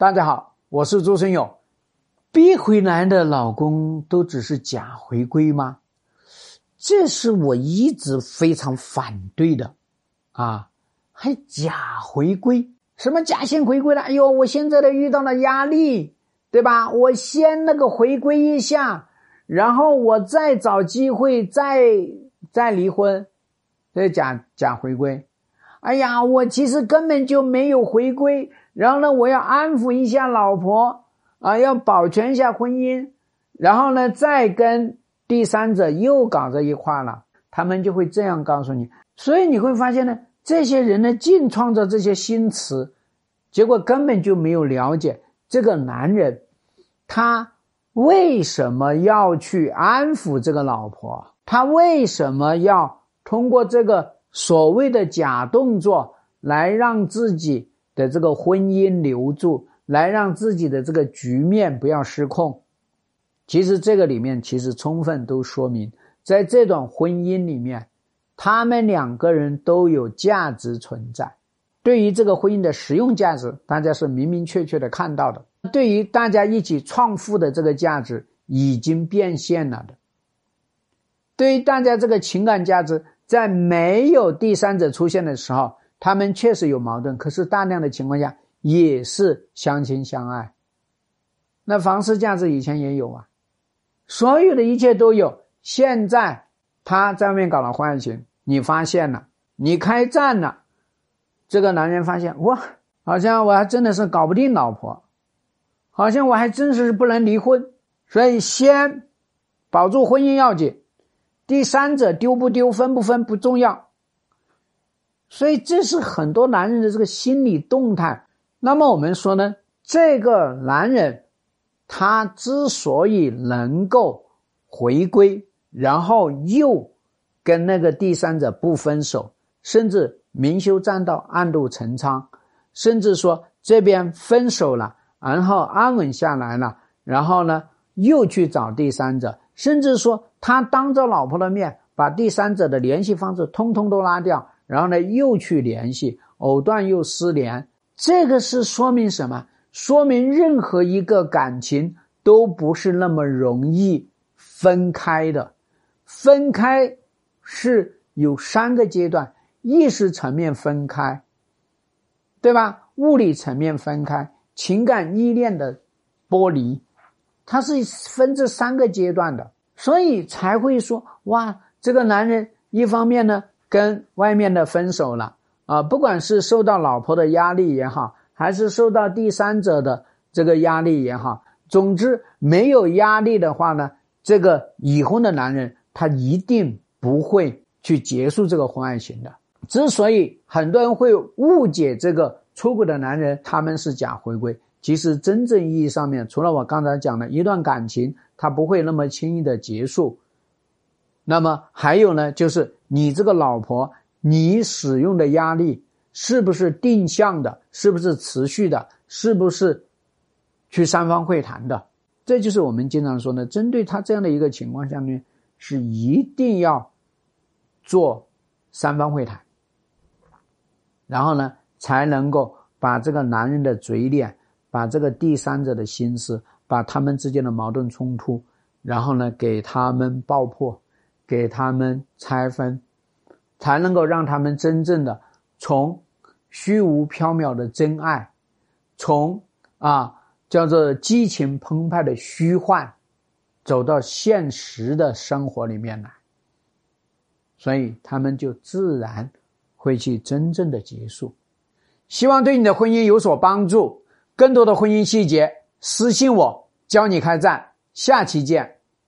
大家好，我是朱生勇。逼回来的老公都只是假回归吗？这是我一直非常反对的啊！还假回归？什么假性回归了？哎呦，我现在的遇到了压力，对吧？我先那个回归一下，然后我再找机会再再离婚，这假假回归。哎呀，我其实根本就没有回归。然后呢，我要安抚一下老婆啊，要保全一下婚姻，然后呢，再跟第三者又搞在一块了，他们就会这样告诉你。所以你会发现呢，这些人呢，净创造这些新词，结果根本就没有了解这个男人，他为什么要去安抚这个老婆，他为什么要通过这个所谓的假动作来让自己。的这个婚姻留住，来让自己的这个局面不要失控。其实这个里面其实充分都说明，在这段婚姻里面，他们两个人都有价值存在。对于这个婚姻的实用价值，大家是明明确确的看到的；对于大家一起创富的这个价值，已经变现了的。对于大家这个情感价值，在没有第三者出现的时候。他们确实有矛盾，可是大量的情况下也是相亲相爱。那房事价值以前也有啊，所有的一切都有。现在他在外面搞了婚外情，你发现了，你开战了，这个男人发现哇，好像我还真的是搞不定老婆，好像我还真是不能离婚，所以先保住婚姻要紧，第三者丢不丢、分不分不重要。所以这是很多男人的这个心理动态。那么我们说呢，这个男人他之所以能够回归，然后又跟那个第三者不分手，甚至明修栈道，暗度陈仓，甚至说这边分手了，然后安稳下来了，然后呢又去找第三者，甚至说他当着老婆的面把第三者的联系方式通通都拉掉。然后呢，又去联系，藕断又丝连，这个是说明什么？说明任何一个感情都不是那么容易分开的，分开是有三个阶段：意识层面分开，对吧？物理层面分开，情感依恋的剥离，他是分这三个阶段的，所以才会说哇，这个男人一方面呢。跟外面的分手了啊，不管是受到老婆的压力也好，还是受到第三者的这个压力也好，总之没有压力的话呢，这个已婚的男人他一定不会去结束这个婚外情的。之所以很多人会误解这个出轨的男人他们是假回归，其实真正意义上面，除了我刚才讲的一段感情，它不会那么轻易的结束。那么还有呢，就是你这个老婆，你使用的压力是不是定向的？是不是持续的？是不是去三方会谈的？这就是我们经常说的，针对他这样的一个情况下面，是一定要做三方会谈，然后呢，才能够把这个男人的嘴脸，把这个第三者的心思，把他们之间的矛盾冲突，然后呢，给他们爆破。给他们拆分，才能够让他们真正的从虚无缥缈的真爱，从啊叫做激情澎湃的虚幻，走到现实的生活里面来。所以他们就自然会去真正的结束。希望对你的婚姻有所帮助。更多的婚姻细节，私信我教你开战。下期见。